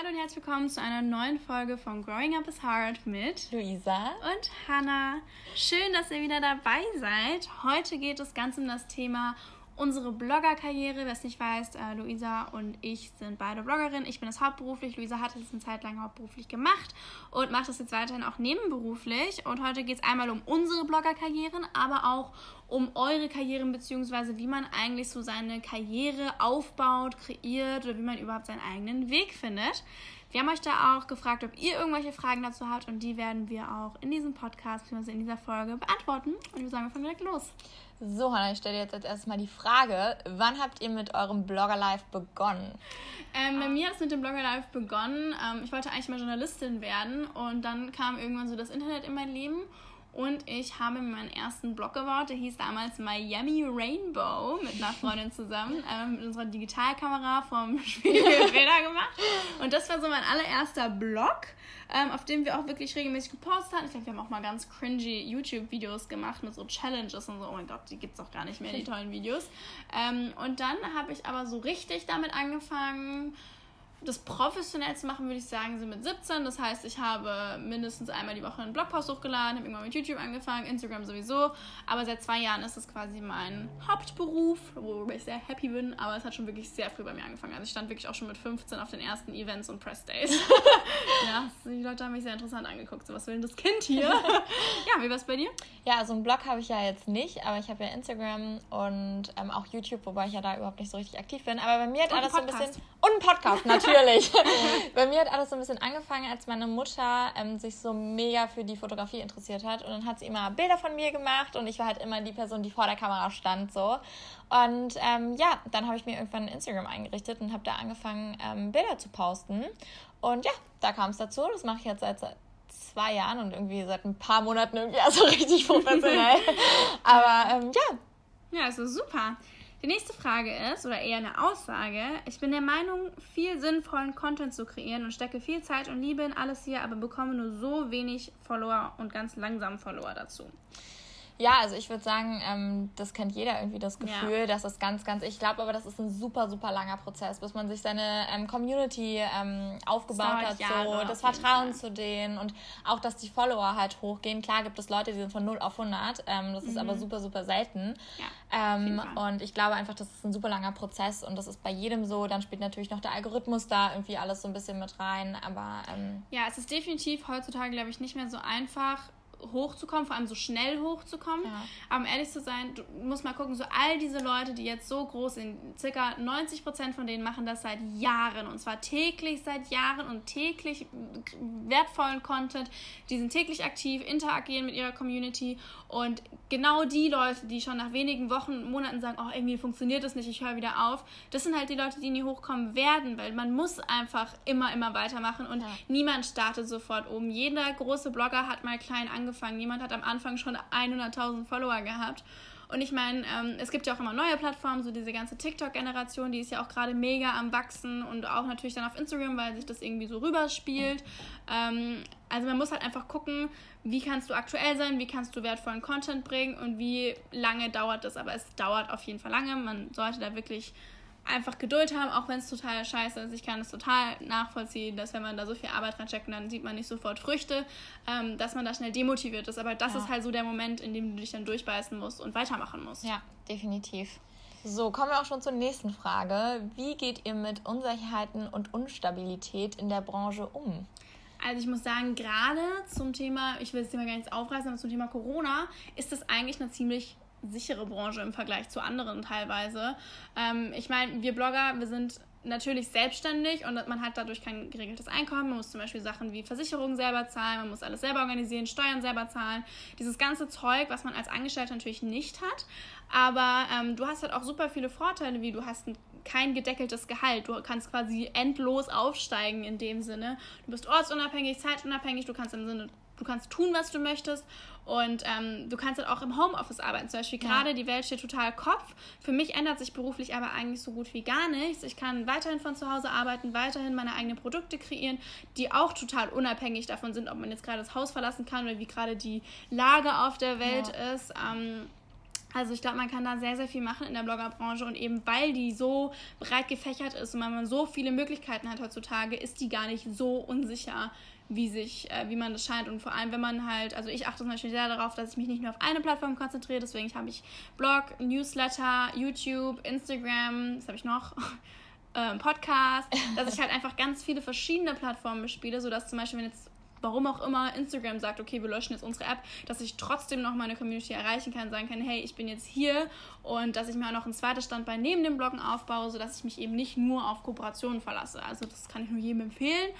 Hallo und herzlich willkommen zu einer neuen Folge von Growing Up is Hard mit Luisa und Hannah. Schön, dass ihr wieder dabei seid. Heute geht es ganz um das Thema unsere Bloggerkarriere. Wer es nicht weiß, äh, Luisa und ich sind beide Bloggerinnen. Ich bin das hauptberuflich. Luisa hat es eine Zeit lang hauptberuflich gemacht und macht das jetzt weiterhin auch nebenberuflich. Und heute geht es einmal um unsere Bloggerkarrieren, aber auch um eure Karrieren, beziehungsweise wie man eigentlich so seine Karriere aufbaut, kreiert oder wie man überhaupt seinen eigenen Weg findet. Wir haben euch da auch gefragt, ob ihr irgendwelche Fragen dazu habt und die werden wir auch in diesem Podcast bzw. in dieser Folge beantworten. Und wir sagen, wir fangen direkt los. So, Hannah, ich stelle jetzt als erstes mal die Frage, wann habt ihr mit eurem Blogger-Life begonnen? Ähm, bei mir hat es mit dem Blogger-Life begonnen. Ähm, ich wollte eigentlich mal Journalistin werden und dann kam irgendwann so das Internet in mein Leben und ich habe mir meinen ersten Blog gebaut, der hieß damals Miami Rainbow mit einer Freundin zusammen, ähm, mit unserer Digitalkamera vom Spiegel Bilder gemacht. Und das war so mein allererster Blog, ähm, auf dem wir auch wirklich regelmäßig gepostet hatten. Ich glaube, wir haben auch mal ganz cringy YouTube-Videos gemacht mit so Challenges und so. Oh mein Gott, die gibt es auch gar nicht mehr, die tollen Videos. Ähm, und dann habe ich aber so richtig damit angefangen, das professionell zu machen, würde ich sagen, sind mit 17. Das heißt, ich habe mindestens einmal die Woche einen Blogpost hochgeladen, habe irgendwann mit YouTube angefangen, Instagram sowieso. Aber seit zwei Jahren ist es quasi mein Hauptberuf, worüber ich sehr happy bin. Aber es hat schon wirklich sehr früh bei mir angefangen. Also ich stand wirklich auch schon mit 15 auf den ersten Events und Press Days. ja, die Leute haben mich sehr interessant angeguckt. So, was will denn das Kind hier? ja, wie war es bei dir? Ja, also einen Blog habe ich ja jetzt nicht, aber ich habe ja Instagram und ähm, auch YouTube, wobei ich ja da überhaupt nicht so richtig aktiv bin. Aber bei mir hat und alles so ein bisschen. Und ein Podcast, natürlich natürlich. Bei mir hat alles so ein bisschen angefangen, als meine Mutter ähm, sich so mega für die Fotografie interessiert hat. Und dann hat sie immer Bilder von mir gemacht und ich war halt immer die Person, die vor der Kamera stand. so. Und ähm, ja, dann habe ich mir irgendwann Instagram eingerichtet und habe da angefangen, ähm, Bilder zu posten. Und ja, da kam es dazu. Das mache ich jetzt seit zwei Jahren und irgendwie seit ein paar Monaten irgendwie also richtig professionell. Aber ähm, ja. Ja, also super. Die nächste Frage ist, oder eher eine Aussage, ich bin der Meinung, viel sinnvollen Content zu kreieren und stecke viel Zeit und Liebe in alles hier, aber bekomme nur so wenig Follower und ganz langsam Follower dazu. Ja, also ich würde sagen, ähm, das kennt jeder irgendwie das Gefühl, ja. dass es ganz, ganz, ich glaube aber, das ist ein super, super langer Prozess, bis man sich seine ähm, Community ähm, aufgebaut hat, so das Vertrauen zu denen und auch, dass die Follower halt hochgehen. Klar gibt es Leute, die sind von 0 auf 100, ähm, das mhm. ist aber mhm. super, super selten. Ja, ähm, und ich glaube einfach, das ist ein super langer Prozess und das ist bei jedem so. Dann spielt natürlich noch der Algorithmus da irgendwie alles so ein bisschen mit rein, aber... Ähm, ja, es ist definitiv heutzutage, glaube ich, nicht mehr so einfach, hochzukommen, vor allem so schnell hochzukommen. Ja. Aber um ehrlich zu sein, du musst mal gucken, so all diese Leute, die jetzt so groß sind, circa 90 Prozent von denen machen das seit Jahren und zwar täglich seit Jahren und täglich wertvollen Content. Die sind täglich aktiv, interagieren mit ihrer Community und genau die Leute, die schon nach wenigen Wochen, Monaten sagen, oh, irgendwie funktioniert das nicht, ich höre wieder auf, das sind halt die Leute, die nie hochkommen werden, weil man muss einfach immer, immer weitermachen und ja. niemand startet sofort oben. Jeder große Blogger hat mal klein angefangen. Jemand hat am Anfang schon 100.000 Follower gehabt. Und ich meine, ähm, es gibt ja auch immer neue Plattformen, so diese ganze TikTok-Generation, die ist ja auch gerade mega am Wachsen und auch natürlich dann auf Instagram, weil sich das irgendwie so rüberspielt. Ähm, also man muss halt einfach gucken, wie kannst du aktuell sein, wie kannst du wertvollen Content bringen und wie lange dauert das. Aber es dauert auf jeden Fall lange. Man sollte da wirklich einfach Geduld haben, auch wenn es total scheiße ist. Ich kann es total nachvollziehen, dass wenn man da so viel Arbeit reinsteckt und dann sieht man nicht sofort Früchte, ähm, dass man da schnell demotiviert ist. Aber das ja. ist halt so der Moment, in dem du dich dann durchbeißen musst und weitermachen musst. Ja, definitiv. So, kommen wir auch schon zur nächsten Frage. Wie geht ihr mit Unsicherheiten und Unstabilität in der Branche um? Also ich muss sagen, gerade zum Thema, ich will das Thema gar nicht aufreißen, aber zum Thema Corona ist das eigentlich eine ziemlich sichere Branche im Vergleich zu anderen teilweise. Ähm, ich meine, wir Blogger, wir sind natürlich selbstständig und man hat dadurch kein geregeltes Einkommen. Man muss zum Beispiel Sachen wie Versicherungen selber zahlen, man muss alles selber organisieren, Steuern selber zahlen. Dieses ganze Zeug, was man als Angestellter natürlich nicht hat. Aber ähm, du hast halt auch super viele Vorteile, wie du hast ein kein gedeckeltes Gehalt. Du kannst quasi endlos aufsteigen in dem Sinne. Du bist ortsunabhängig, zeitunabhängig, du kannst im Sinne, du kannst tun, was du möchtest. Und ähm, du kannst halt auch im Homeoffice arbeiten. Zum Beispiel ja. gerade die Welt steht total Kopf. Für mich ändert sich beruflich aber eigentlich so gut wie gar nichts. Ich kann weiterhin von zu Hause arbeiten, weiterhin meine eigenen Produkte kreieren, die auch total unabhängig davon sind, ob man jetzt gerade das Haus verlassen kann oder wie gerade die Lage auf der Welt ja. ist. Ähm, Also ich glaube, man kann da sehr, sehr viel machen in der Bloggerbranche und eben weil die so breit gefächert ist und man so viele Möglichkeiten hat heutzutage, ist die gar nicht so unsicher, wie sich, äh, wie man das scheint. Und vor allem, wenn man halt, also ich achte zum Beispiel sehr darauf, dass ich mich nicht nur auf eine Plattform konzentriere, deswegen habe ich Blog, Newsletter, YouTube, Instagram, was habe ich noch? ähm, Podcast, dass ich halt einfach ganz viele verschiedene Plattformen bespiele, sodass zum Beispiel, wenn jetzt warum auch immer Instagram sagt, okay, wir löschen jetzt unsere App, dass ich trotzdem noch meine Community erreichen kann, sagen kann, hey, ich bin jetzt hier und dass ich mir auch noch ein zweites Standbein neben dem Bloggen aufbaue, sodass ich mich eben nicht nur auf Kooperationen verlasse. Also das kann ich nur jedem empfehlen.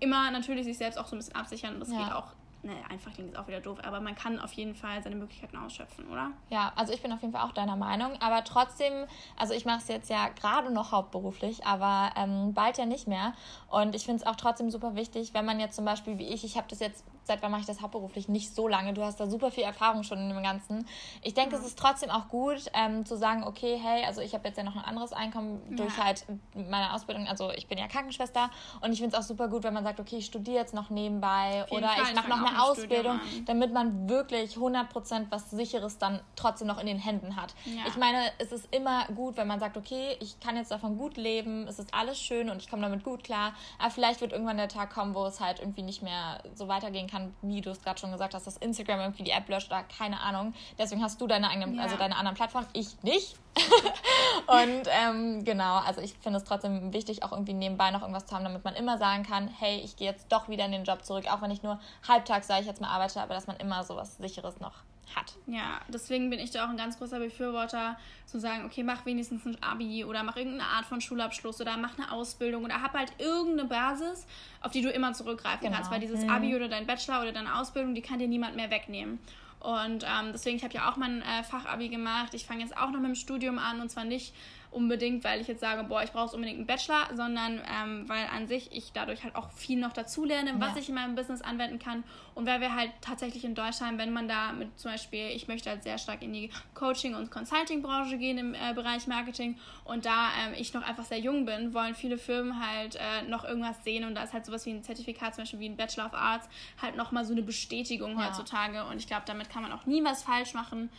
Immer natürlich sich selbst auch so ein bisschen absichern und das ja. geht auch ne, einfach klingt es auch wieder doof, aber man kann auf jeden Fall seine Möglichkeiten ausschöpfen, oder? Ja, also ich bin auf jeden Fall auch deiner Meinung, aber trotzdem, also ich mache es jetzt ja gerade noch hauptberuflich, aber ähm, bald ja nicht mehr und ich finde es auch trotzdem super wichtig, wenn man jetzt zum Beispiel wie ich, ich habe das jetzt seit wann mache ich das hauptberuflich? Nicht so lange. Du hast da super viel Erfahrung schon in dem Ganzen. Ich denke, ja. es ist trotzdem auch gut, ähm, zu sagen, okay, hey, also ich habe jetzt ja noch ein anderes Einkommen ja. durch halt meine Ausbildung. Also ich bin ja Krankenschwester und ich finde es auch super gut, wenn man sagt, okay, ich studiere jetzt noch nebenbei oder Fall, ich mache noch eine Ausbildung, damit man wirklich 100% was Sicheres dann trotzdem noch in den Händen hat. Ja. Ich meine, es ist immer gut, wenn man sagt, okay, ich kann jetzt davon gut leben, es ist alles schön und ich komme damit gut klar, aber vielleicht wird irgendwann der Tag kommen, wo es halt irgendwie nicht mehr so weitergehen kann kann, wie du es gerade schon gesagt hast, dass Instagram irgendwie die App löscht oder keine Ahnung. Deswegen hast du deine eigene, ja. also deine anderen Plattformen, ich nicht. und ähm, genau, also ich finde es trotzdem wichtig, auch irgendwie nebenbei noch irgendwas zu haben, damit man immer sagen kann, hey, ich gehe jetzt doch wieder in den Job zurück, auch wenn ich nur halbtags, sage ich jetzt mal, arbeite, aber dass man immer so was Sicheres noch hat. Ja, deswegen bin ich da auch ein ganz großer Befürworter, zu sagen, okay, mach wenigstens ein Abi oder mach irgendeine Art von Schulabschluss oder mach eine Ausbildung oder hab halt irgendeine Basis, auf die du immer zurückgreifen genau. kannst, weil dieses mhm. Abi oder dein Bachelor oder deine Ausbildung, die kann dir niemand mehr wegnehmen. Und ähm, deswegen, ich habe ja auch mein äh, Fachabi gemacht. Ich fange jetzt auch noch mit dem Studium an und zwar nicht unbedingt, weil ich jetzt sage, boah, ich brauche unbedingt einen Bachelor, sondern ähm, weil an sich ich dadurch halt auch viel noch dazu lerne, was ja. ich in meinem Business anwenden kann und weil wir halt tatsächlich in Deutschland, wenn man da mit zum Beispiel, ich möchte halt sehr stark in die Coaching- und Consulting-Branche gehen im äh, Bereich Marketing und da ähm, ich noch einfach sehr jung bin, wollen viele Firmen halt äh, noch irgendwas sehen und da ist halt sowas wie ein Zertifikat, zum Beispiel wie ein Bachelor of Arts, halt nochmal so eine Bestätigung ja. heutzutage und ich glaube, damit kann man auch nie was falsch machen.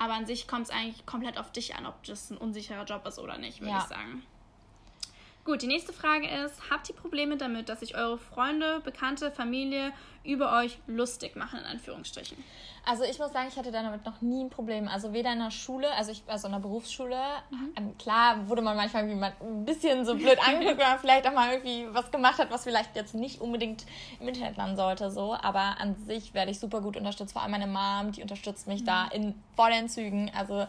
Aber an sich kommt es eigentlich komplett auf dich an, ob das ein unsicherer Job ist oder nicht, würde ja. ich sagen. Gut, die nächste Frage ist, habt ihr Probleme damit, dass sich eure Freunde, Bekannte, Familie über euch lustig machen, in Anführungsstrichen? Also ich muss sagen, ich hatte damit noch nie ein Problem. Also weder in der Schule, also ich also in der Berufsschule, mhm. ähm, klar wurde man manchmal wie man ein bisschen so blöd angeguckt, wenn man vielleicht auch mal irgendwie was gemacht hat, was vielleicht jetzt nicht unbedingt im Internet landen sollte, so. Aber an sich werde ich super gut unterstützt. Vor allem meine Mom, die unterstützt mich mhm. da in vollen Zügen. Also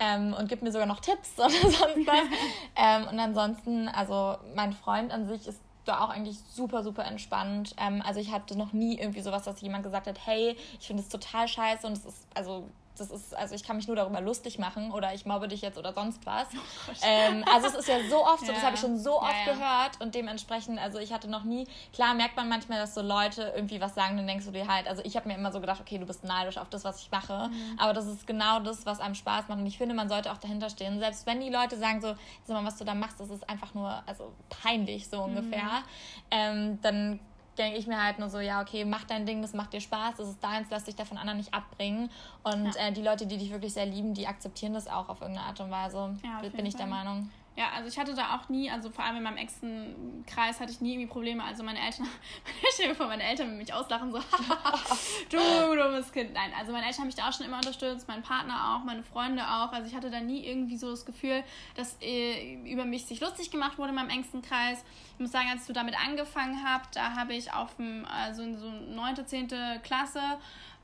ähm, und gibt mir sogar noch Tipps oder sonst was. ähm, und ansonsten, also mein Freund an sich ist da auch eigentlich super, super entspannt. Ähm, also ich hatte noch nie irgendwie sowas, dass jemand gesagt hat, hey, ich finde es total scheiße und es ist, also das ist, also ich kann mich nur darüber lustig machen oder ich mobbe dich jetzt oder sonst was. Oh ähm, also es ist ja so oft so, ja. das habe ich schon so oft ja, ja. gehört und dementsprechend, also ich hatte noch nie, klar merkt man manchmal, dass so Leute irgendwie was sagen, dann denkst du dir halt, also ich habe mir immer so gedacht, okay, du bist neidisch auf das, was ich mache, mhm. aber das ist genau das, was einem Spaß macht und ich finde, man sollte auch dahinter stehen. Selbst wenn die Leute sagen so, sag mal, was du da machst, das ist einfach nur, also peinlich so ungefähr, mhm. ähm, dann denke ich mir halt nur so, ja, okay, mach dein Ding, das macht dir Spaß, das ist deins, lass dich davon anderen nicht abbringen. Und ja. äh, die Leute, die dich wirklich sehr lieben, die akzeptieren das auch auf irgendeine Art und Weise, ja, bin ich Fall. der Meinung. Ja, also ich hatte da auch nie, also vor allem in meinem engsten Kreis hatte ich nie irgendwie Probleme. Also meine Eltern, ich stelle mir vor, meine Eltern mich auslachen, so, du dummes Kind. Nein, also meine Eltern haben mich da auch schon immer unterstützt, mein Partner auch, meine Freunde auch. Also ich hatte da nie irgendwie so das Gefühl, dass äh, über mich sich lustig gemacht wurde in meinem engsten Kreis. Muss sagen, als du damit angefangen habt, da habe ich auf dem, also in so 9., 10. Klasse,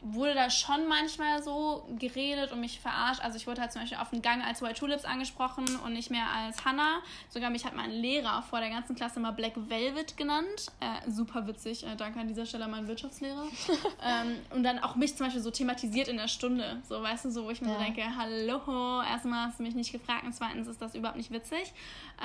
wurde da schon manchmal so geredet und mich verarscht. Also ich wurde halt zum Beispiel auf dem Gang als White Tulips angesprochen und nicht mehr als Hannah. Sogar mich hat mein Lehrer vor der ganzen Klasse mal Black Velvet genannt. Äh, super witzig. Äh, danke an dieser Stelle an meinen Wirtschaftslehrer. ähm, und dann auch mich zum Beispiel so thematisiert in der Stunde. So, weißt du, so, wo ich mir ja. so denke, hallo, erstmal hast du mich nicht gefragt und zweitens ist das überhaupt nicht witzig.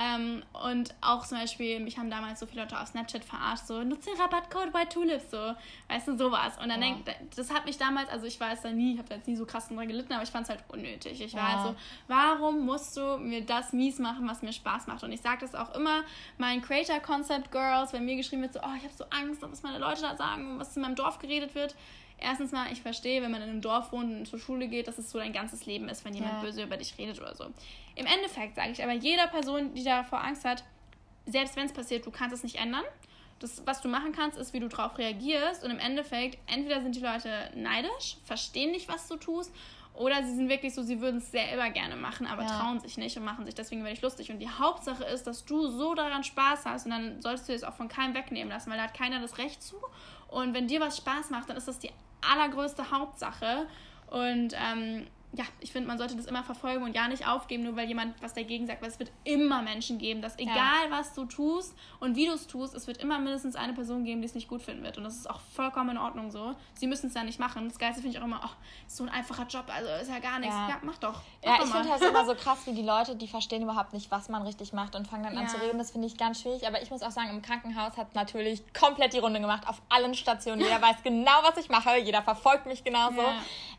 Ähm, und auch zum Beispiel, mich haben damals so viele Leute auf Snapchat verarscht, so, nutze den Rabattcode White Tulips, so, weißt du, sowas. Und dann ja. denk, das hat mich damals, also ich weiß da nie, ich habe da jetzt nie so krass dran gelitten, aber ich fand es halt unnötig. Ich war ja. halt so, warum musst du mir das mies machen, was mir Spaß macht? Und ich sage das auch immer meinen Creator Concept Girls, wenn mir geschrieben wird, so, oh, ich habe so Angst, was meine Leute da sagen, was in meinem Dorf geredet wird. Erstens mal, ich verstehe, wenn man in einem Dorf wohnt und zur Schule geht, dass es so dein ganzes Leben ist, wenn jemand ja. böse über dich redet oder so. Im Endeffekt sage ich aber jeder Person, die davor Angst hat, selbst wenn es passiert, du kannst es nicht ändern. Das, was du machen kannst, ist, wie du darauf reagierst. Und im Endeffekt, entweder sind die Leute neidisch, verstehen nicht, was du tust, oder sie sind wirklich so, sie würden es selber gerne machen, aber ja. trauen sich nicht und machen sich deswegen wirklich lustig. Und die Hauptsache ist, dass du so daran Spaß hast und dann solltest du es auch von keinem wegnehmen lassen, weil da hat keiner das Recht zu. Und wenn dir was Spaß macht, dann ist das die allergrößte Hauptsache. Und ähm, ja, ich finde, man sollte das immer verfolgen und ja nicht aufgeben, nur weil jemand was dagegen sagt, weil es wird immer Menschen geben, dass egal ja. was du tust und wie du es tust, es wird immer mindestens eine Person geben, die es nicht gut finden wird. Und das ist auch vollkommen in Ordnung so. Sie müssen es ja nicht machen. Das Geilste finde ich auch immer, oh, ist so ein einfacher Job, also ist ja gar nichts. Ja, ja mach doch. Mach ja, doch ich finde halt immer so krass, wie die Leute, die verstehen überhaupt nicht, was man richtig macht und fangen dann an zu reden. Das finde ich ganz schwierig. Aber ich muss auch sagen, im Krankenhaus hat natürlich komplett die Runde gemacht, auf allen Stationen. Jeder weiß genau, was ich mache. Jeder verfolgt mich genauso.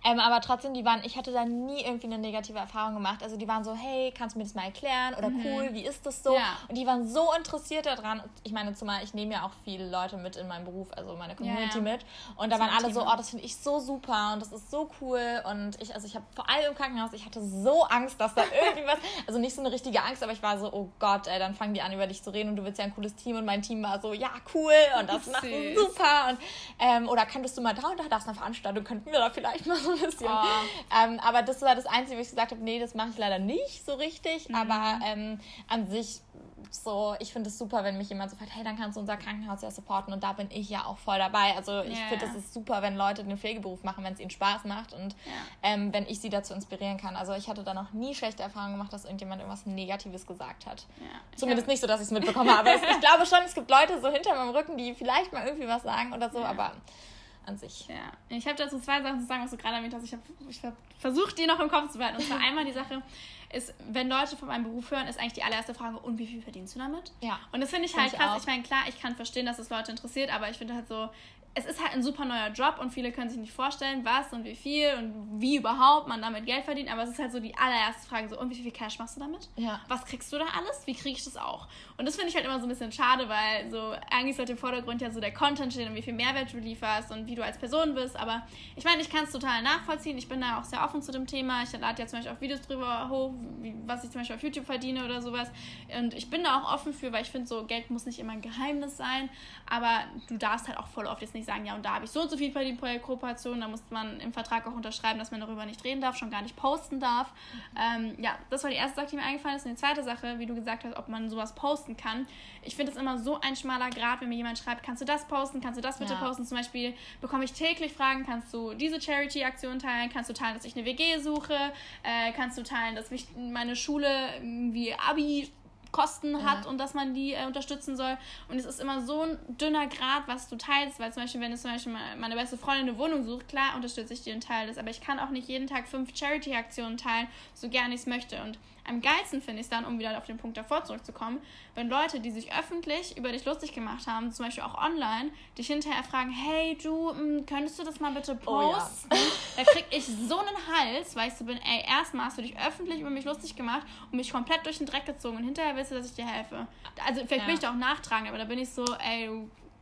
Ähm, aber trotzdem, die waren, ich hatte da nie irgendwie eine negative Erfahrung gemacht. Also die waren so, hey, kannst du mir das mal erklären? Oder mhm. cool, wie ist das so? Ja. Und die waren so interessiert daran. Ich meine, zumal ich nehme ja auch viele Leute mit in meinem Beruf, also meine Community ja, ja. mit. Und da waren alle so, oh, das finde ich so super und das ist so cool. Und ich, also ich habe vor allem im Krankenhaus, ich hatte so Angst, dass da irgendwie was, also nicht so eine richtige Angst, aber ich war so, oh Gott, ey, dann fangen die an, über dich zu reden und du willst ja ein cooles Team. Und mein Team war so, ja, cool und das macht super. Und, ähm, oder könntest du mal da und da, da ist eine Veranstaltung, könnten wir da vielleicht mal so ein bisschen. Oh. Ähm, aber das war das Einzige, wo ich gesagt habe, nee, das mache ich leider nicht so richtig. Mhm. Aber ähm, an sich so, ich finde es super, wenn mich jemand so fragt, hey, dann kannst du unser Krankenhaus ja supporten und da bin ich ja auch voll dabei. Also ich yeah. finde, es ist super, wenn Leute den Pflegeberuf machen, wenn es ihnen Spaß macht und yeah. ähm, wenn ich sie dazu inspirieren kann. Also ich hatte da noch nie schlechte Erfahrungen gemacht, dass irgendjemand irgendwas Negatives gesagt hat. Yeah. Zumindest nicht so, dass ich es mitbekommen habe. ich glaube schon, es gibt Leute so hinter meinem Rücken, die vielleicht mal irgendwie was sagen oder so, aber an sich. Ja, ich habe dazu zwei Sachen zu sagen, was du gerade erwähnt hast. Ich habe ich hab versucht, die noch im Kopf zu behalten. Und zwar einmal die Sache, ist, wenn Leute von meinem Beruf hören, ist eigentlich die allererste Frage, und wie viel verdienst du damit? Ja. Und das finde ich halt find krass. Ich, ich meine, klar, ich kann verstehen, dass es Leute interessiert, aber ich finde halt so, es ist halt ein super neuer Job und viele können sich nicht vorstellen, was und wie viel und wie überhaupt man damit Geld verdient. Aber es ist halt so die allererste Frage: so, und wie viel Cash machst du damit? Ja. Was kriegst du da alles? Wie kriege ich das auch? Und das finde ich halt immer so ein bisschen schade, weil so eigentlich sollte im Vordergrund ja so der Content stehen und wie viel Mehrwert du lieferst und wie du als Person bist. Aber ich meine, ich kann es total nachvollziehen. Ich bin da auch sehr offen zu dem Thema. Ich lade ja zum Beispiel auch Videos drüber hoch, wie, was ich zum Beispiel auf YouTube verdiene oder sowas. Und ich bin da auch offen für, weil ich finde, so Geld muss nicht immer ein Geheimnis sein. Aber du darfst halt auch voll oft jetzt nicht sagen, ja, und da habe ich so und so viel verdient pro Kooperation. Da muss man im Vertrag auch unterschreiben, dass man darüber nicht reden darf, schon gar nicht posten darf. Ähm, ja, das war die erste Sache, die mir eingefallen ist. Und die zweite Sache, wie du gesagt hast, ob man sowas posten kann. Ich finde es immer so ein schmaler Grad, wenn mir jemand schreibt, kannst du das posten, kannst du das bitte ja. posten. Zum Beispiel bekomme ich täglich Fragen, kannst du diese Charity-Aktion teilen, kannst du teilen, dass ich eine WG suche, äh, kannst du teilen, dass mich meine Schule wie Abi Kosten hat ja. und dass man die äh, unterstützen soll. Und es ist immer so ein dünner Grad, was du teilst, weil zum Beispiel, wenn es zum Beispiel meine beste Freundin eine Wohnung sucht, klar unterstütze ich die und teile das, aber ich kann auch nicht jeden Tag fünf Charity-Aktionen teilen, so gern ich es möchte. Und am geilsten finde ich es dann, um wieder auf den Punkt davor zurückzukommen, wenn Leute, die sich öffentlich über dich lustig gemacht haben, zum Beispiel auch online, dich hinterher fragen, hey du, hm, könntest du das mal bitte posten? Oh, ja. da krieg ich so einen Hals, weil ich so bin, ey, erstmal hast du dich öffentlich über mich lustig gemacht und mich komplett durch den Dreck gezogen und hinterher willst du, dass ich dir helfe. Also vielleicht ja. bin ich da auch nachtragend, aber da bin ich so, ey,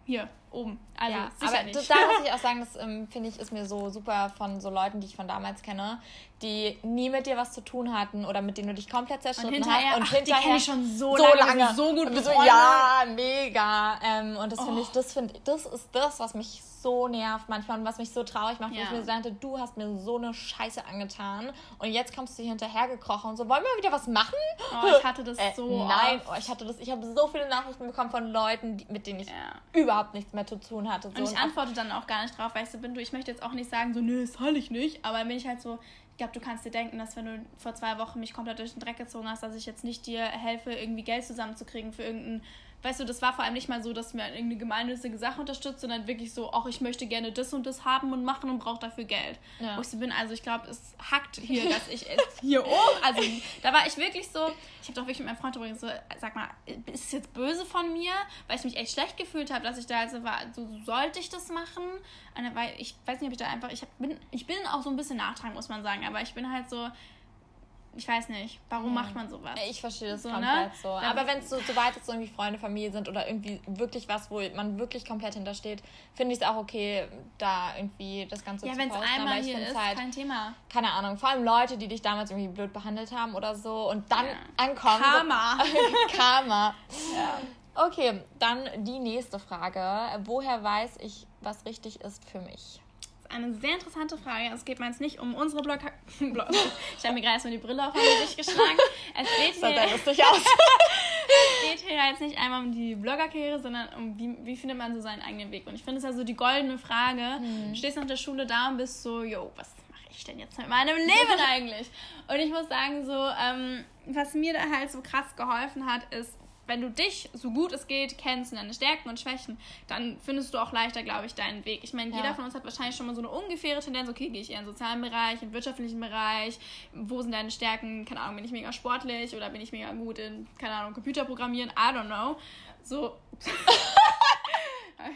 hier oben. Also ja, aber nicht. da muss ich auch sagen, das ähm, finde ich ist mir so super von so Leuten, die ich von damals kenne, die nie mit dir was zu tun hatten oder mit denen du dich komplett zerstritten und hast und ach, hinterher die kenne ich schon so, so lange, lange. so gut so, ja mega ähm, und das oh. finde ich das finde das ist das was mich so nervt manchmal und was mich so traurig macht, ja. wo ich mir sagte, du hast mir so eine Scheiße angetan und jetzt kommst du hier hinterher gekrochen und so, wollen wir wieder was machen? Oh, ich hatte das äh, so Nein, oh, ich hatte das, ich habe so viele Nachrichten bekommen von Leuten, die, mit denen ich ja. überhaupt nichts mehr zu tun hatte. So. Und ich antworte dann auch gar nicht drauf, weißt du, bin du, ich möchte jetzt auch nicht sagen, so, nö, das soll ich nicht, aber bin ich halt so, ich glaube, du kannst dir denken, dass wenn du vor zwei Wochen mich komplett durch den Dreck gezogen hast, dass ich jetzt nicht dir helfe, irgendwie Geld zusammenzukriegen für irgendeinen weißt du, das war vor allem nicht mal so, dass mir irgendeine gemeinnützige Sache unterstützt, sondern wirklich so, auch ich möchte gerne das und das haben und machen und brauche dafür Geld. Ja. Wo ich so bin, also ich glaube, es hackt hier, dass ich hier oben, also da war ich wirklich so, ich habe doch wirklich mit meinem Freund übrigens so, sag mal, ist es jetzt böse von mir, weil ich mich echt schlecht gefühlt habe, dass ich da also war, so sollte ich das machen? Weil ich weiß nicht, ob ich da einfach, ich hab, bin, ich bin auch so ein bisschen nachtragend, muss man sagen, aber ich bin halt so, ich weiß nicht, warum ja. macht man sowas? Ich verstehe das so, komplett ne? so. Aber wenn es so, so weit ist, so irgendwie Freunde, Familie sind oder irgendwie wirklich was, wo man wirklich komplett hintersteht, finde ich es auch okay, da irgendwie das Ganze ja, zu posten. Ja, wenn es einmal hier ist, halt, kein Thema. Keine Ahnung, vor allem Leute, die dich damals irgendwie blöd behandelt haben oder so und dann ja. ankommen. Karma. So, Karma. Ja. Okay, dann die nächste Frage. Woher weiß ich, was richtig ist für mich? Eine sehr interessante Frage. Es geht meins nicht um unsere Blog. Blog. Ich habe mir gerade erstmal die Brille auf mein Gesicht geschlagen. Es geht hier, lustig aus. es geht hier jetzt nicht einmal um die Bloggerkarriere, sondern um wie, wie findet man so seinen eigenen Weg. Und ich finde es ja so die goldene Frage. Hm. Du stehst nach der Schule da und bist so, yo, was mache ich denn jetzt mit meinem Leben eigentlich? Und ich muss sagen, so, ähm, was mir da halt so krass geholfen hat, ist, wenn du dich so gut es geht kennst und deine Stärken und Schwächen, dann findest du auch leichter, glaube ich, deinen Weg. Ich meine, ja. jeder von uns hat wahrscheinlich schon mal so eine ungefähre Tendenz, okay, gehe ich eher im sozialen Bereich, im wirtschaftlichen Bereich, wo sind deine Stärken, keine Ahnung, bin ich mega sportlich oder bin ich mega gut in, keine Ahnung, Computerprogrammieren, I don't know. So. hab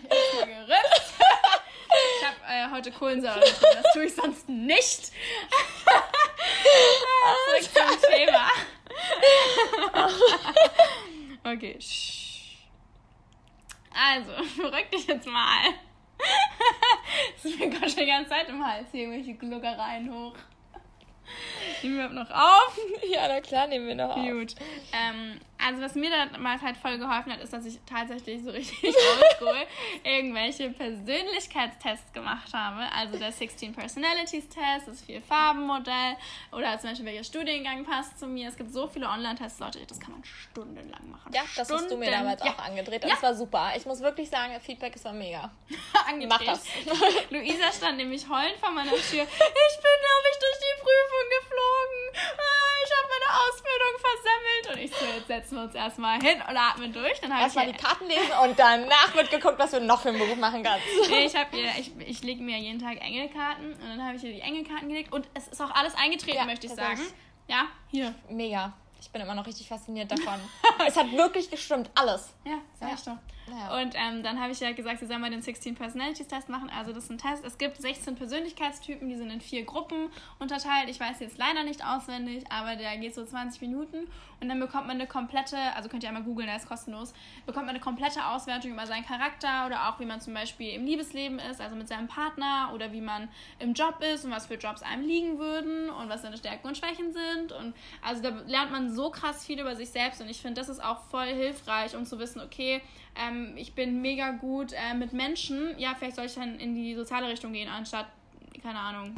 ich habe äh, heute Kohlensäure das tue ich sonst nicht. Zurück zum Thema. Okay. Also, verrück dich jetzt mal. Es ist mir gerade schon die ganze Zeit im Hals hier irgendwelche Gluckereien hoch. Nehmen wir noch auf? Ja, na klar, nehmen wir noch auf. Gut. Ähm, also was mir damals halt voll geholfen hat, ist, dass ich tatsächlich so richtig oldschool irgendwelche Persönlichkeitstests gemacht habe. Also der 16 Personalities Test, das Vier-Farben-Modell oder zum Beispiel welcher Studiengang passt zu mir. Es gibt so viele Online-Tests, Leute, das kann man stundenlang machen. Ja, das Stunden, hast du mir damals ja. auch angedreht und ja. das war super. Ich muss wirklich sagen, Feedback ist war mega. angedreht. Mach das. Luisa stand nämlich heulend vor meiner Tür. Ich bin, glaube ich, durch die Prüfung geflogen. Ah, ich habe meine Ausbildung versemmelt. Und ich so, jetzt setzen wir uns erstmal hin und atmen durch. Dann erstmal die Karten lesen und danach wird geguckt, was du noch für einen Beruf machen kannst. Nee, ich, ich, ich lege mir jeden Tag Engelkarten und dann habe ich hier die Engelkarten gelegt und es ist auch alles eingetreten, ja, möchte ich sagen. Ja, hier. Mega. Ich bin immer noch richtig fasziniert davon. es hat wirklich gestimmt, alles. Ja, sag ja. ich doch. Ja. Und ähm, dann habe ich ja gesagt, sie sollen mal den 16 Personalities Test machen. Also das ist ein Test. Es gibt 16 Persönlichkeitstypen, die sind in vier Gruppen unterteilt. Ich weiß jetzt leider nicht auswendig, aber der geht so 20 Minuten. Und dann bekommt man eine komplette, also könnt ihr einmal googeln, der ist kostenlos, bekommt man eine komplette Auswertung über seinen Charakter oder auch wie man zum Beispiel im Liebesleben ist, also mit seinem Partner oder wie man im Job ist und was für Jobs einem liegen würden und was seine Stärken und Schwächen sind. Und also da lernt man so krass viel über sich selbst und ich finde, das ist auch voll hilfreich, um zu wissen, okay, ähm, ich bin mega gut äh, mit Menschen, ja, vielleicht soll ich dann in die soziale Richtung gehen, anstatt, keine Ahnung,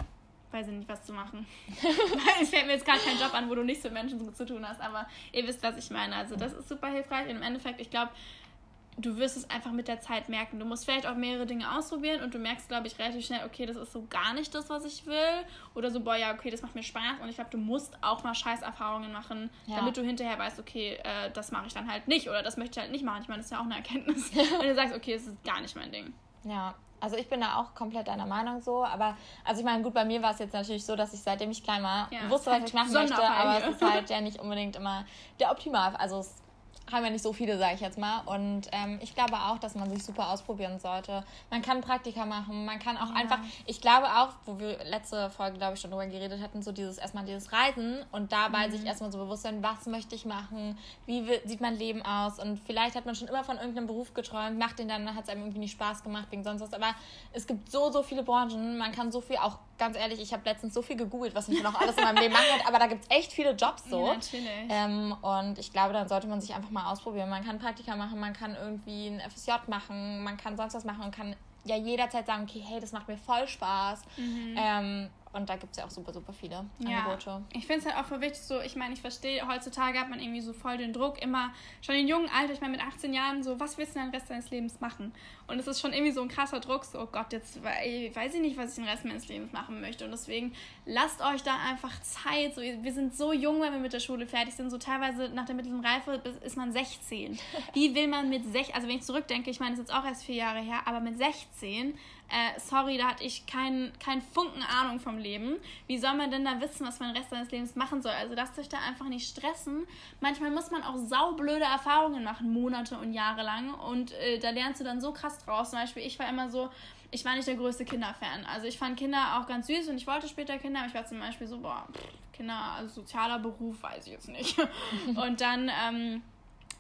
weiß ich nicht, was zu machen. es fällt mir jetzt gerade kein Job an, wo du nichts mit Menschen zu tun hast, aber ihr wisst, was ich meine. Also das ist super hilfreich und im Endeffekt, ich glaube, du wirst es einfach mit der Zeit merken. Du musst vielleicht auch mehrere Dinge ausprobieren und du merkst, glaube ich, relativ schnell, okay, das ist so gar nicht das, was ich will. Oder so, boah, ja, okay, das macht mir Spaß. Und ich glaube, du musst auch mal Scheißerfahrungen machen, ja. damit du hinterher weißt, okay, äh, das mache ich dann halt nicht oder das möchte ich halt nicht machen. Ich meine, das ist ja auch eine Erkenntnis. und du sagst, okay, das ist gar nicht mein Ding. Ja, also ich bin da auch komplett deiner Meinung so, aber also ich meine, gut, bei mir war es jetzt natürlich so, dass ich seitdem ich klein war, ja, wusste, was ich machen möchte, aber es ist halt ja nicht unbedingt immer der Optimal. Also es haben ja nicht so viele, sage ich jetzt mal. Und ähm, ich glaube auch, dass man sich super ausprobieren sollte. Man kann Praktika machen, man kann auch ja. einfach, ich glaube auch, wo wir letzte Folge, glaube ich, schon drüber geredet hatten, so dieses erstmal dieses Reisen und dabei mhm. sich erstmal so bewusst sein, was möchte ich machen, wie sieht mein Leben aus und vielleicht hat man schon immer von irgendeinem Beruf geträumt, macht den dann, hat es einem irgendwie nicht Spaß gemacht wegen sonst was. Aber es gibt so, so viele Branchen, man kann so viel auch ganz ehrlich, ich habe letztens so viel gegoogelt, was ich noch alles in meinem Leben machen kann, aber da gibt es echt viele Jobs so. Ja, natürlich. Ähm, und ich glaube, dann sollte man sich einfach mal ausprobieren. Man kann Praktika machen, man kann irgendwie ein FSJ machen, man kann sonst was machen und kann ja jederzeit sagen, okay, hey, das macht mir voll Spaß. Mhm. Ähm, und da gibt es ja auch super, super viele ja. Angebote. Ich finde es halt auch voll wichtig, so, ich meine, ich verstehe, heutzutage hat man irgendwie so voll den Druck, immer schon in jungen Alter, ich meine, mit 18 Jahren, so, was willst du den Rest deines Lebens machen? Und es ist schon irgendwie so ein krasser Druck, so, oh Gott, jetzt weiß ich nicht, was ich den Rest meines Lebens machen möchte. Und deswegen lasst euch da einfach Zeit. So, wir sind so jung, wenn wir mit der Schule fertig sind. So teilweise nach der mittleren Reife ist man 16. Wie will man mit 16, also wenn ich zurückdenke, ich meine, das ist jetzt auch erst vier Jahre her, aber mit 16 äh, sorry, da hatte ich keinen kein Funken Ahnung vom Leben. Wie soll man denn da wissen, was man den Rest seines Lebens machen soll? Also lasst euch da einfach nicht stressen. Manchmal muss man auch saublöde Erfahrungen machen, Monate und Jahre lang. Und äh, da lernst du dann so krass draus. Zum Beispiel, ich war immer so, ich war nicht der größte Kinderfan. Also ich fand Kinder auch ganz süß und ich wollte später Kinder, aber ich war zum Beispiel so, boah, Kinder, also sozialer Beruf, weiß ich jetzt nicht. und dann ähm,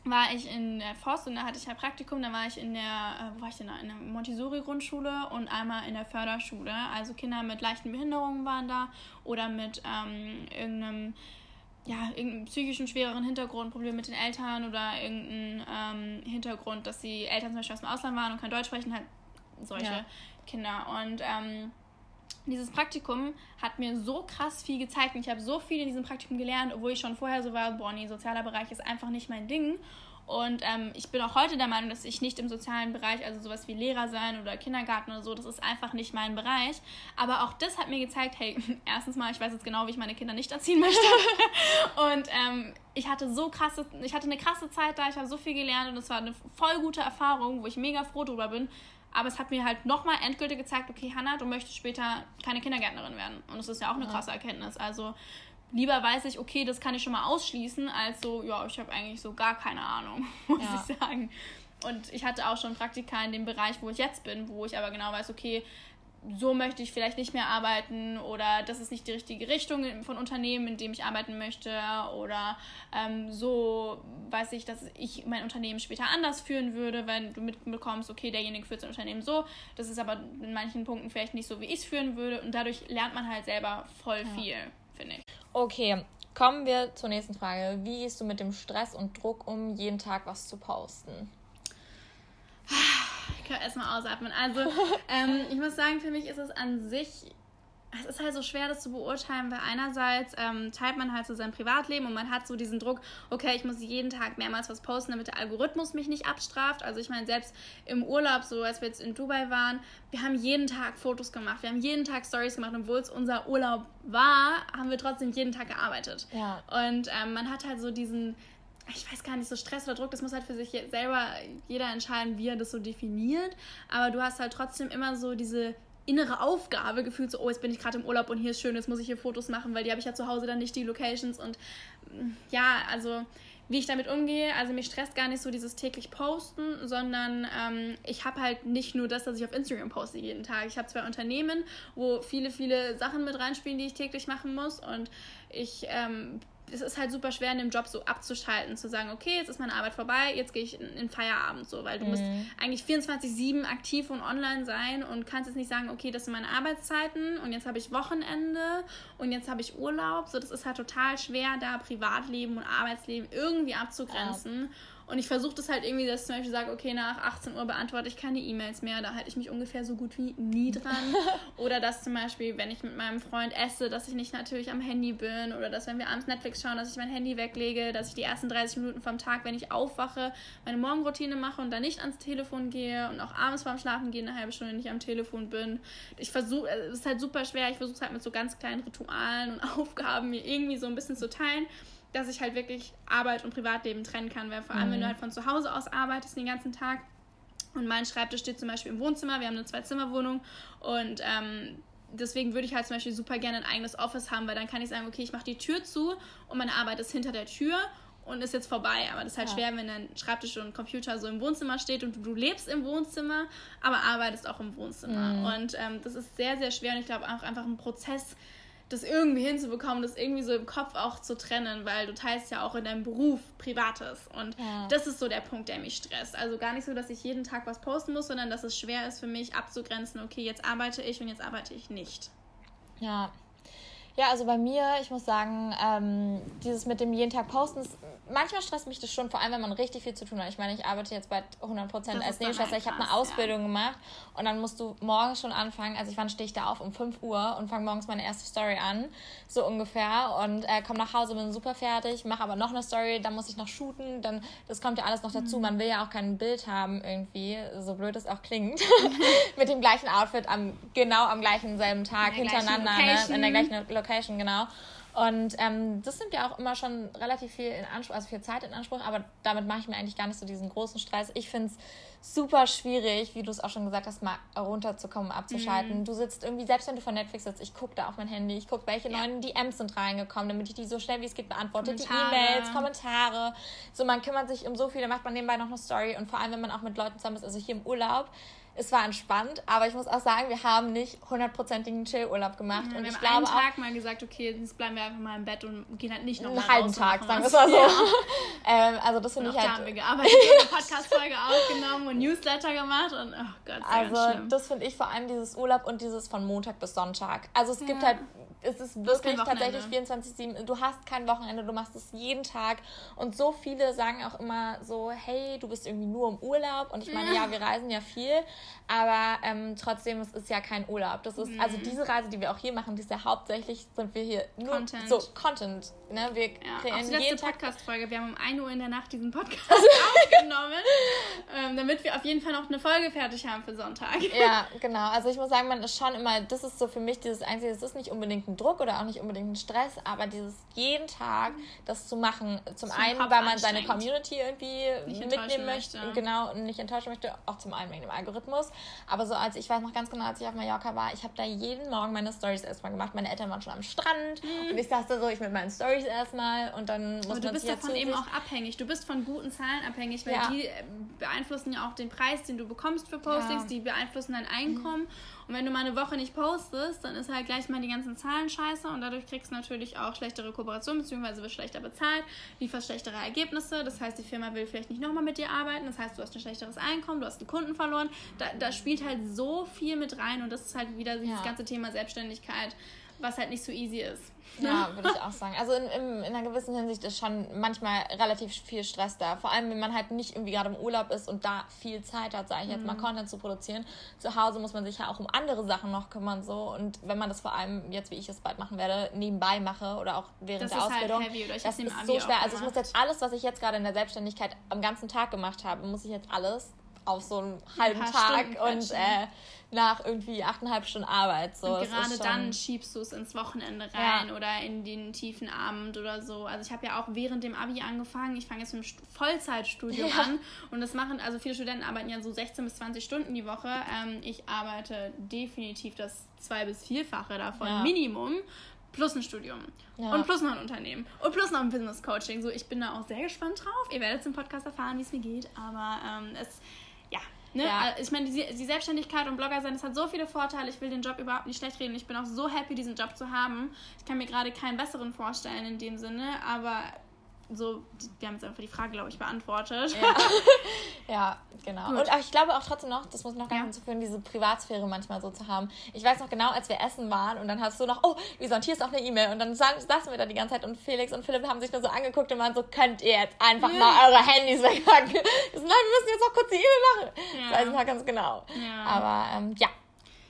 war ich in der Forst und da hatte ich ja Praktikum, da war ich in der, äh, wo war ich denn da, in der Montessori-Grundschule und einmal in der Förderschule. Also Kinder mit leichten Behinderungen waren da oder mit ähm, irgendeinem, ja, irgendeinem psychischen schwereren Hintergrund, Problem mit den Eltern oder irgendein ähm, Hintergrund, dass die Eltern zum Beispiel aus dem Ausland waren und kein Deutsch sprechen, halt solche ja. Kinder. Und ähm, dieses Praktikum hat mir so krass viel gezeigt und ich habe so viel in diesem Praktikum gelernt, obwohl ich schon vorher so war, boah, nee, sozialer Bereich ist einfach nicht mein Ding. Und ähm, ich bin auch heute der Meinung, dass ich nicht im sozialen Bereich, also sowas wie Lehrer sein oder Kindergarten oder so, das ist einfach nicht mein Bereich. Aber auch das hat mir gezeigt, hey, erstens mal, ich weiß jetzt genau, wie ich meine Kinder nicht erziehen möchte. und ähm, ich hatte so krasse, ich hatte eine krasse Zeit da, ich habe so viel gelernt und es war eine voll gute Erfahrung, wo ich mega froh drüber bin. Aber es hat mir halt nochmal endgültig gezeigt, okay, Hannah, du möchtest später keine Kindergärtnerin werden. Und das ist ja auch eine krasse Erkenntnis. Also lieber weiß ich, okay, das kann ich schon mal ausschließen, als so, ja, ich habe eigentlich so gar keine Ahnung, muss ja. ich sagen. Und ich hatte auch schon Praktika in dem Bereich, wo ich jetzt bin, wo ich aber genau weiß, okay, so möchte ich vielleicht nicht mehr arbeiten oder das ist nicht die richtige Richtung von Unternehmen, in dem ich arbeiten möchte oder ähm, so weiß ich, dass ich mein Unternehmen später anders führen würde, wenn du mitbekommst, okay, derjenige führt sein Unternehmen so, das ist aber in manchen Punkten vielleicht nicht so, wie ich es führen würde und dadurch lernt man halt selber voll ja. viel, finde ich. Okay, kommen wir zur nächsten Frage. Wie gehst du mit dem Stress und Druck um, jeden Tag was zu posten? Kann erstmal ausatmen. Also, ähm, ich muss sagen, für mich ist es an sich es ist halt so schwer, das zu beurteilen, weil einerseits ähm, teilt man halt so sein Privatleben und man hat so diesen Druck, okay, ich muss jeden Tag mehrmals was posten, damit der Algorithmus mich nicht abstraft. Also ich meine, selbst im Urlaub, so als wir jetzt in Dubai waren, wir haben jeden Tag Fotos gemacht, wir haben jeden Tag Stories gemacht, obwohl es unser Urlaub war, haben wir trotzdem jeden Tag gearbeitet. Ja. Und ähm, man hat halt so diesen, ich weiß gar nicht, so Stress oder Druck, das muss halt für sich selber jeder entscheiden, wie er das so definiert. Aber du hast halt trotzdem immer so diese innere Aufgabe gefühlt, so, oh, jetzt bin ich gerade im Urlaub und hier ist schön, jetzt muss ich hier Fotos machen, weil die habe ich ja zu Hause dann nicht, die Locations. Und mm, ja, also wie ich damit umgehe, also mich stresst gar nicht so dieses täglich Posten, sondern ähm, ich habe halt nicht nur das, dass ich auf Instagram poste jeden Tag. Ich habe zwei Unternehmen, wo viele, viele Sachen mit reinspielen, die ich täglich machen muss. Und ich ähm, es ist halt super schwer in dem Job so abzuschalten, zu sagen, okay, jetzt ist meine Arbeit vorbei, jetzt gehe ich in, in, Feierabend so, weil du mhm. musst eigentlich 24-7 aktiv und online sein und kannst jetzt nicht sagen, okay, das sind meine Arbeitszeiten und jetzt habe ich Wochenende und jetzt habe ich Urlaub. So, das ist halt total schwer, da Privatleben und Arbeitsleben irgendwie abzugrenzen. Ja. Und ich versuche das halt irgendwie, dass ich zum Beispiel sage, okay, nach 18 Uhr beantworte ich keine E-Mails mehr, da halte ich mich ungefähr so gut wie nie dran. oder dass zum Beispiel, wenn ich mit meinem Freund esse, dass ich nicht natürlich am Handy bin. Oder dass, wenn wir abends Netflix schauen, dass ich mein Handy weglege, dass ich die ersten 30 Minuten vom Tag, wenn ich aufwache, meine Morgenroutine mache und dann nicht ans Telefon gehe und auch abends vorm Schlafen gehen eine halbe Stunde nicht am Telefon bin. Ich versuche, es ist halt super schwer, ich versuche es halt mit so ganz kleinen Ritualen und Aufgaben mir irgendwie so ein bisschen zu teilen dass ich halt wirklich Arbeit und Privatleben trennen kann. Weil vor allem, mhm. wenn du mhm. halt von zu Hause aus arbeitest den ganzen Tag und mein Schreibtisch steht zum Beispiel im Wohnzimmer, wir haben eine Zwei-Zimmer-Wohnung und ähm, deswegen würde ich halt zum Beispiel super gerne ein eigenes Office haben, weil dann kann ich sagen, okay, ich mache die Tür zu und meine Arbeit ist hinter der Tür und ist jetzt vorbei. Aber das ist halt ja. schwer, wenn dein Schreibtisch und Computer so im Wohnzimmer steht und du, du lebst im Wohnzimmer, aber arbeitest auch im Wohnzimmer. Mhm. Und ähm, das ist sehr, sehr schwer und ich glaube auch einfach ein Prozess, das irgendwie hinzubekommen, das irgendwie so im Kopf auch zu trennen, weil du teilst ja auch in deinem Beruf Privates. Und ja. das ist so der Punkt, der mich stresst. Also gar nicht so, dass ich jeden Tag was posten muss, sondern dass es schwer ist für mich abzugrenzen, okay, jetzt arbeite ich und jetzt arbeite ich nicht. Ja. Ja, also bei mir, ich muss sagen, ähm, dieses mit dem jeden Tag posten, manchmal stresst mich das schon, vor allem wenn man richtig viel zu tun hat. Ich meine, ich arbeite jetzt bei 100% als Nebenschwester. Ich habe eine Ausbildung ja. gemacht und dann musst du morgens schon anfangen. Also ich wann stehe ich da auf? Um 5 Uhr und fange morgens meine erste Story an, so ungefähr. Und äh, komme nach Hause, bin super fertig, mache aber noch eine Story, dann muss ich noch shooten. Dann, das kommt ja alles noch dazu. Mhm. Man will ja auch kein Bild haben irgendwie, so blöd es auch klingt, mit dem gleichen Outfit am genau am gleichen selben Tag hintereinander, ne? in der gleichen Location, genau. Und ähm, das nimmt ja auch immer schon relativ viel in Anspruch, also viel Zeit in Anspruch, aber damit mache ich mir eigentlich gar nicht so diesen großen Stress. Ich finde es super schwierig, wie du es auch schon gesagt hast, mal runterzukommen, abzuschalten. Mhm. Du sitzt irgendwie, selbst wenn du von Netflix sitzt, ich gucke da auf mein Handy, ich gucke, welche ja. neuen DMs sind reingekommen, damit ich die so schnell wie es geht beantworte. Die E-Mails, Kommentare. So, man kümmert sich um so viele, macht man nebenbei noch eine Story und vor allem, wenn man auch mit Leuten zusammen ist, also hier im Urlaub, es war entspannt, aber ich muss auch sagen, wir haben nicht hundertprozentigen Chillurlaub gemacht. Ja, und wir ich haben glaube einen Tag auch, mal gesagt, okay, jetzt bleiben wir einfach mal im Bett und gehen halt nicht noch einen halben Tag, sagen wir es mal so. Ja. ähm, also das finde ich halt. Da haben wir gearbeitet, eine Podcast-Folge aufgenommen und Newsletter gemacht und oh Gott, sehr Also das finde ich vor allem dieses Urlaub und dieses von Montag bis Sonntag. Also es ja. gibt halt es ist wirklich tatsächlich 24-7. Du hast kein Wochenende, du machst es jeden Tag. Und so viele sagen auch immer so, hey, du bist irgendwie nur im Urlaub. Und ich meine, ja, wir reisen ja viel, aber ähm, trotzdem, es ist ja kein Urlaub. Das ist, mhm. also diese Reise, die wir auch hier machen, die ist ja hauptsächlich, sind wir hier nur Content. so Content. Ne? Wir ja, kreieren auch die letzte Podcast-Folge. Wir haben um 1 Uhr in der Nacht diesen Podcast aufgenommen, ähm, damit wir auf jeden Fall noch eine Folge fertig haben für Sonntag. Ja, genau. Also ich muss sagen, man ist schon immer, das ist so für mich dieses Einzige, es ist nicht unbedingt ein Druck oder auch nicht unbedingt ein Stress, aber dieses jeden Tag das zu machen, zum, zum einen, weil man seine Community irgendwie nicht mitnehmen möchte, möchte, genau, und nicht enttäuschen möchte, auch zum einen wegen dem Algorithmus, aber so als ich weiß noch ganz genau, als ich auf Mallorca war, ich habe da jeden Morgen meine Stories erstmal gemacht. Meine Eltern waren schon am Strand mhm. und ich saß da so, ich mit meinen Stories erstmal und dann muss aber du bist davon eben auch abhängig. Du bist von guten Zahlen abhängig, weil ja. die äh, beeinflussen ja auch den Preis, den du bekommst für Postings, ja. die beeinflussen dein Einkommen. Mhm. Und wenn du mal eine Woche nicht postest, dann ist halt gleich mal die ganzen Zahlen scheiße und dadurch kriegst du natürlich auch schlechtere Kooperationen, beziehungsweise wirst schlechter bezahlt, lieferst schlechtere Ergebnisse. Das heißt, die Firma will vielleicht nicht nochmal mit dir arbeiten. Das heißt, du hast ein schlechteres Einkommen, du hast einen Kunden verloren. Da, da spielt halt so viel mit rein und das ist halt wieder dieses ja. ganze Thema Selbstständigkeit was halt nicht so easy ist. Ja, würde ich auch sagen. Also in, in, in, einer gewissen Hinsicht ist schon manchmal relativ viel Stress da. Vor allem, wenn man halt nicht irgendwie gerade im Urlaub ist und da viel Zeit hat, sage ich jetzt mal, mhm. Content zu produzieren. Zu Hause muss man sich ja auch um andere Sachen noch kümmern. so Und wenn man das vor allem jetzt, wie ich es bald machen werde, nebenbei mache oder auch während das der halt Ausbildung, halt heavy, das ist so schwer. Also ich muss jetzt alles, was ich jetzt gerade in der Selbstständigkeit am ganzen Tag gemacht habe, muss ich jetzt alles auf so einen halben ein Tag und äh, nach irgendwie achteinhalb Stunden Arbeit. So. Und gerade dann schiebst du es ins Wochenende rein ja. oder in den tiefen Abend oder so. Also ich habe ja auch während dem Abi angefangen. Ich fange jetzt mit dem Vollzeitstudium ja. an und das machen, also viele Studenten arbeiten ja so 16 bis 20 Stunden die Woche. Ähm, ich arbeite definitiv das zwei- bis vierfache davon, ja. Minimum plus ein Studium ja. und plus noch ein Unternehmen und plus noch ein Business Coaching. So, ich bin da auch sehr gespannt drauf. Ihr werdet im Podcast erfahren, wie es mir geht, aber ähm, es Ne? Ja. Ich meine, die, die, Selbstständigkeit und Blogger sein, das hat so viele Vorteile. Ich will den Job überhaupt nicht schlecht reden. Ich bin auch so happy, diesen Job zu haben. Ich kann mir gerade keinen besseren vorstellen in dem Sinne, aber so, wir haben jetzt einfach die Frage, glaube ich, beantwortet. Ja, ja genau. Gut. Und ich glaube auch trotzdem noch, das muss noch ganz ja. hinzuführen, diese Privatsphäre manchmal so zu haben. Ich weiß noch genau, als wir essen waren und dann hast du noch, oh, Lisa, hier ist auch eine E-Mail. Und dann saßen wir da die ganze Zeit und Felix und Philipp haben sich nur so angeguckt und waren so, könnt ihr jetzt einfach ja. mal eure Handys wegpacken? Nein, wir müssen jetzt auch kurz die E-Mail machen. Ja. Das weiß ich noch ganz genau. Ja. Aber ähm, ja,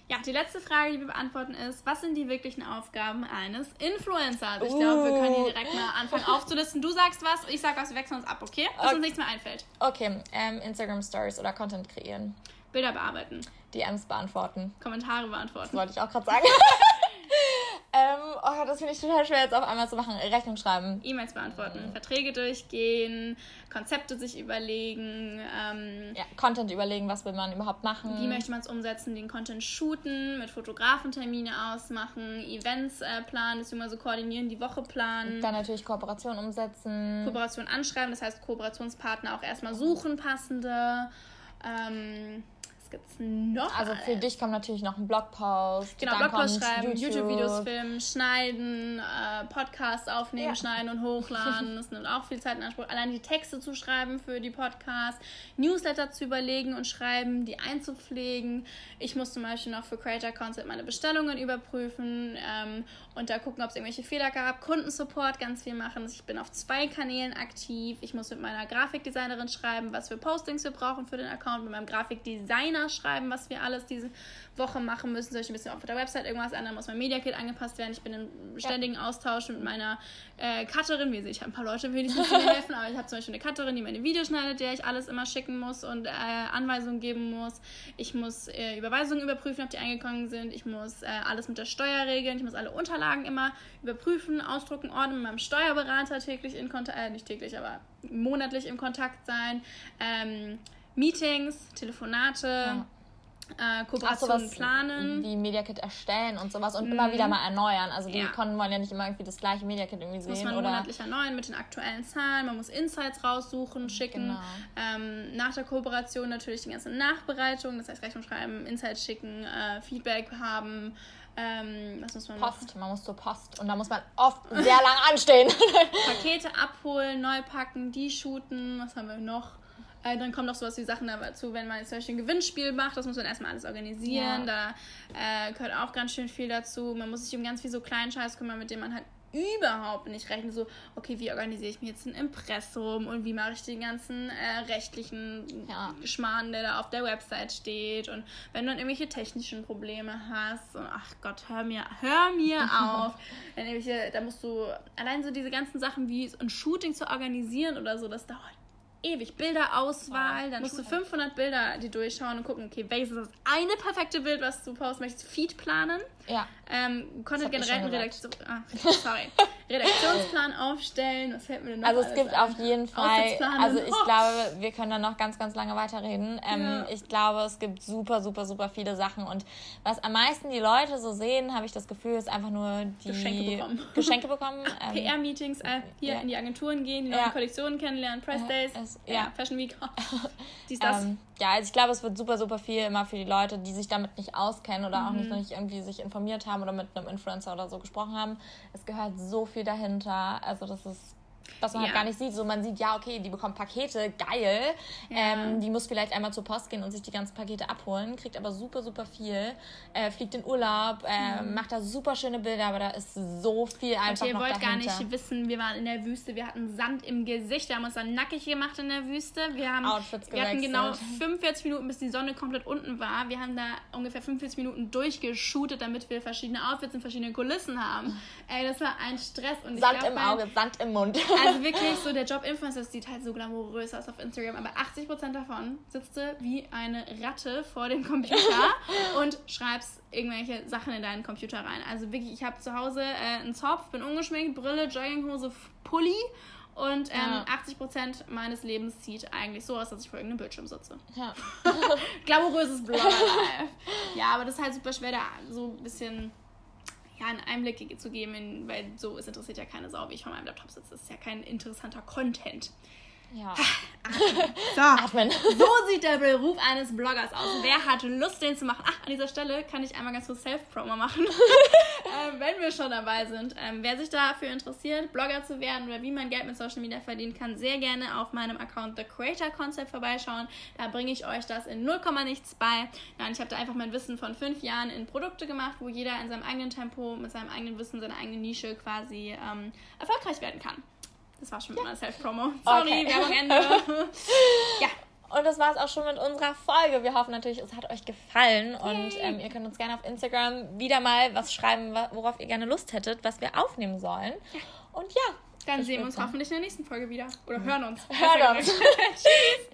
ja, die letzte Frage, die wir beantworten ist, was sind die wirklichen Aufgaben eines Influencers? Ich uh. glaube, wir können hier direkt mal anfangen aufzulisten. Du sagst was, ich sag was, wir wechseln uns ab, okay? Bis okay. uns nichts mehr einfällt. Okay, ähm, Instagram Stories oder Content kreieren. Bilder bearbeiten. DMs beantworten. Kommentare beantworten. Das wollte ich auch gerade sagen. Ähm, oh, das finde ich total schwer jetzt auf einmal zu machen. Rechnung schreiben. E-Mails beantworten, mhm. Verträge durchgehen, Konzepte sich überlegen. Ähm, ja, Content überlegen, was will man überhaupt machen. Wie möchte man es umsetzen, den Content shooten, mit Fotografen Termine ausmachen, Events äh, planen, beziehungsweise koordinieren, die Woche planen. Dann natürlich Kooperation umsetzen. Kooperation anschreiben, das heißt Kooperationspartner auch erstmal suchen, passende. Ähm, gibt es noch? Also für dich kommt natürlich noch ein Blogpost. Genau, Blogpost schreiben, YouTube-Videos YouTube filmen, schneiden, äh, Podcasts aufnehmen, ja. schneiden und hochladen. Das nimmt auch viel Zeit in Anspruch. Allein die Texte zu schreiben für die Podcasts, Newsletter zu überlegen und schreiben, die einzupflegen. Ich muss zum Beispiel noch für Creator Concept meine Bestellungen überprüfen ähm, und da gucken, ob es irgendwelche Fehler gab. Kundensupport ganz viel machen. Ich bin auf zwei Kanälen aktiv. Ich muss mit meiner Grafikdesignerin schreiben, was für Postings wir brauchen für den Account, mit meinem Grafikdesigner schreiben, was wir alles diese Woche machen müssen. Soll ich ein bisschen auf der Website irgendwas ändern? Muss mein Media Kit angepasst werden? Ich bin im ständigen. Austausch mit meiner äh, Cutterin. Wie sehe ich habe ein paar Leute wenigstens, die mir helfen, aber ich habe zum Beispiel eine Cutterin, die meine Videos schneidet, der ich alles immer schicken muss und äh, Anweisungen geben muss. Ich muss äh, Überweisungen überprüfen, ob die eingegangen sind. Ich muss äh, alles mit der Steuer regeln. Ich muss alle Unterlagen immer überprüfen, ausdrucken, ordnen, mit meinem Steuerberater täglich in Kontakt, äh, nicht täglich, aber monatlich im Kontakt sein. Ähm, Meetings, Telefonate. Ja äh, Kooperationen planen. Wie Media Kit erstellen und sowas und mhm. immer wieder mal erneuern. Also die ja. Kunden wollen ja nicht immer irgendwie das gleiche Media Kit irgendwie sehen. Muss man oder monatlich erneuern mit den aktuellen Zahlen. Man muss Insights raussuchen, schicken. Genau. Ähm, nach der Kooperation natürlich die ganze Nachbereitung, das heißt Rechnung schreiben, Insights schicken, äh, Feedback haben. Ähm, was muss man Post, machen? man muss zur Post und da muss man oft sehr lang anstehen. Pakete abholen, neu packen, die shooten, was haben wir noch? Äh, dann kommen noch sowas wie Sachen dazu, wenn man zum Beispiel ein Gewinnspiel macht, das muss man erstmal alles organisieren. Ja. Da äh, gehört auch ganz schön viel dazu. Man muss sich um ganz viel so kleinen Scheiß kümmern, mit dem man halt überhaupt nicht rechnet. So, okay, wie organisiere ich mir jetzt ein Impressum und wie mache ich den ganzen äh, rechtlichen ja. Schmarrn, der da auf der Website steht. Und wenn du dann irgendwelche technischen Probleme hast, und ach Gott, hör mir, hör mir auf. Wenn irgendwelche, da musst du allein so diese ganzen Sachen wie ein Shooting zu organisieren oder so, das dauert ewig Bilderauswahl, dann musst du 500 Bilder die durchschauen und gucken, okay, welches ist das eine perfekte Bild, was du posten möchtest, Feed planen. Ja. Ähm, Content generell Redaktion, ah, sorry. Redaktionsplan aufstellen. Was fällt mir denn noch Also es gibt auf jeden Fall, also ich oh. glaube, wir können da noch ganz, ganz lange weiterreden. Ähm, ja. Ich glaube, es gibt super, super, super viele Sachen und was am meisten die Leute so sehen, habe ich das Gefühl, ist einfach nur die Geschenke bekommen. Geschenke bekommen. Ähm, PR-Meetings, äh, hier ja. in die Agenturen gehen, die neuen ja. Kollektionen kennenlernen, Press Days, es, ja. Fashion Week, dies, das. Ähm, ja, also ich glaube, es wird super, super viel immer für die Leute, die sich damit nicht auskennen oder mhm. auch nicht, nicht irgendwie sich informiert haben oder mit einem Influencer oder so gesprochen haben. Es gehört so viel dahinter. Also das ist was man halt ja. halt gar nicht sieht. So, man sieht, ja, okay, die bekommt Pakete, geil. Ja. Ähm, die muss vielleicht einmal zur Post gehen und sich die ganzen Pakete abholen, kriegt aber super, super viel. Äh, fliegt in Urlaub, äh, mhm. macht da super schöne Bilder, aber da ist so viel einfach und ihr noch wollt dahinter. gar nicht wissen, wir waren in der Wüste, wir hatten Sand im Gesicht, wir haben uns dann nackig gemacht in der Wüste. Wir haben Outfits wir hatten genau 45 Minuten, bis die Sonne komplett unten war. Wir haben da ungefähr 45 Minuten durchgeshootet, damit wir verschiedene Outfits in verschiedenen Kulissen haben. Ey, das war ein Stress. Und Sand glaub, im Auge, Sand im Mund. Also wirklich so, der Job Influencer sieht halt so glamourös aus auf Instagram, aber 80% davon sitzt du wie eine Ratte vor dem Computer und schreibst irgendwelche Sachen in deinen Computer rein. Also wirklich, ich habe zu Hause äh, einen Zopf, bin ungeschminkt, Brille, Jogginghose, Pulli und ähm, ja. 80% meines Lebens sieht eigentlich so aus, dass ich vor irgendeinem Bildschirm sitze. Ja. Glamouröses Blogger-Life. ja, aber das ist halt super schwer, da so ein bisschen ja, einen Einblick zu geben, in, weil so es interessiert ja keine Sau, wie ich vor meinem Laptop sitze. Das ist ja kein interessanter Content. Ja. Atmen. So. So sieht der Beruf eines Bloggers aus. Wer hat Lust, den zu machen? Ach, an dieser Stelle kann ich einmal ganz kurz Self-Promo machen, ähm, wenn wir schon dabei sind. Ähm, wer sich dafür interessiert, Blogger zu werden oder wie man Geld mit Social Media verdienen kann, sehr gerne auf meinem Account The Creator Concept vorbeischauen. Da bringe ich euch das in 0, nichts bei. Nein, ich habe da einfach mein Wissen von fünf Jahren in Produkte gemacht, wo jeder in seinem eigenen Tempo, mit seinem eigenen Wissen, seiner eigenen Nische quasi ähm, erfolgreich werden kann. Das war schon ja. mal Self-Promo. Sorry, okay. Werbung Ende. ja. Und das war es auch schon mit unserer Folge. Wir hoffen natürlich, es hat euch gefallen. Und ähm, ihr könnt uns gerne auf Instagram wieder mal was schreiben, worauf ihr gerne Lust hättet, was wir aufnehmen sollen. Und ja. Dann sehen wir uns hoffentlich in der nächsten Folge wieder. Oder hören uns. Hören uns. Tschüss.